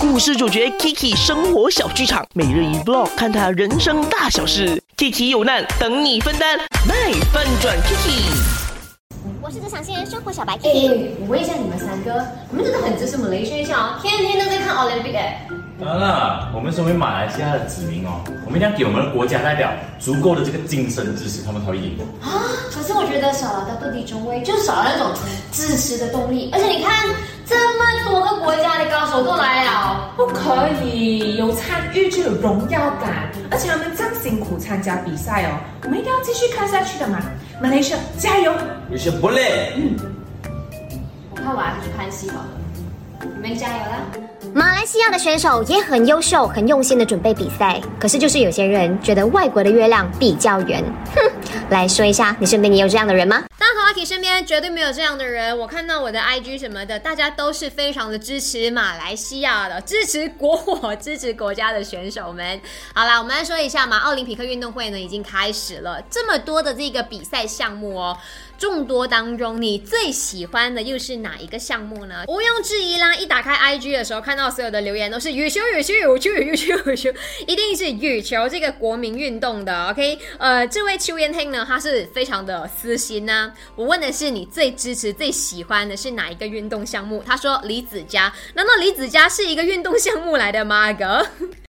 故事主角 Kiki 生活小剧场，每日一 vlog，看他人生大小事。Kiki 有难等你分担，卖翻转 Kiki。我是职场新人生活小白哎 Kiki。，我问一下你们三个，你们真的很支持马来西亚哦，天天都在看 Olympic 哎。当然了，我们身为马来西亚的子民哦，我们一定要给我们的国家代表足够的这个精神支持，他们才会赢的。啊，可是我觉得少了到斗地中卫，就少了那种支持的动力。而且你看，这么多个国家的高手都来了，不可以有参与就有荣耀感，而且他们这样辛苦参加比赛哦，我们一定要继续看下去的嘛。马来西亚加油！有些不累。嗯我看我还是去看戏好了。你们加油啦！马来西亚的选手也很优秀，很用心的准备比赛。可是就是有些人觉得外国的月亮比较圆。哼，来说一下，你身边也有这样的人吗？当然，阿 K 身边绝对没有这样的人。我看到我的 IG 什么的，大家都是非常的支持马来西亚的，支持国火，支持国家的选手们。好啦，我们来说一下嘛，奥林匹克运动会呢已经开始了，这么多的这个比赛项目哦，众多当中你最喜欢的又是哪一个项目呢？毋庸置疑啦，一打开 IG 的时候，看到所有的留言都是羽球，羽球，羽球，羽球，羽球，一定是羽球这个国民运动的。OK，呃，这位邱彦兴呢，他是非常的私心呐、我问的是你最支持、最喜欢的是哪一个运动项目？他说李子佳，难道李子佳是一个运动项目来的吗？哥？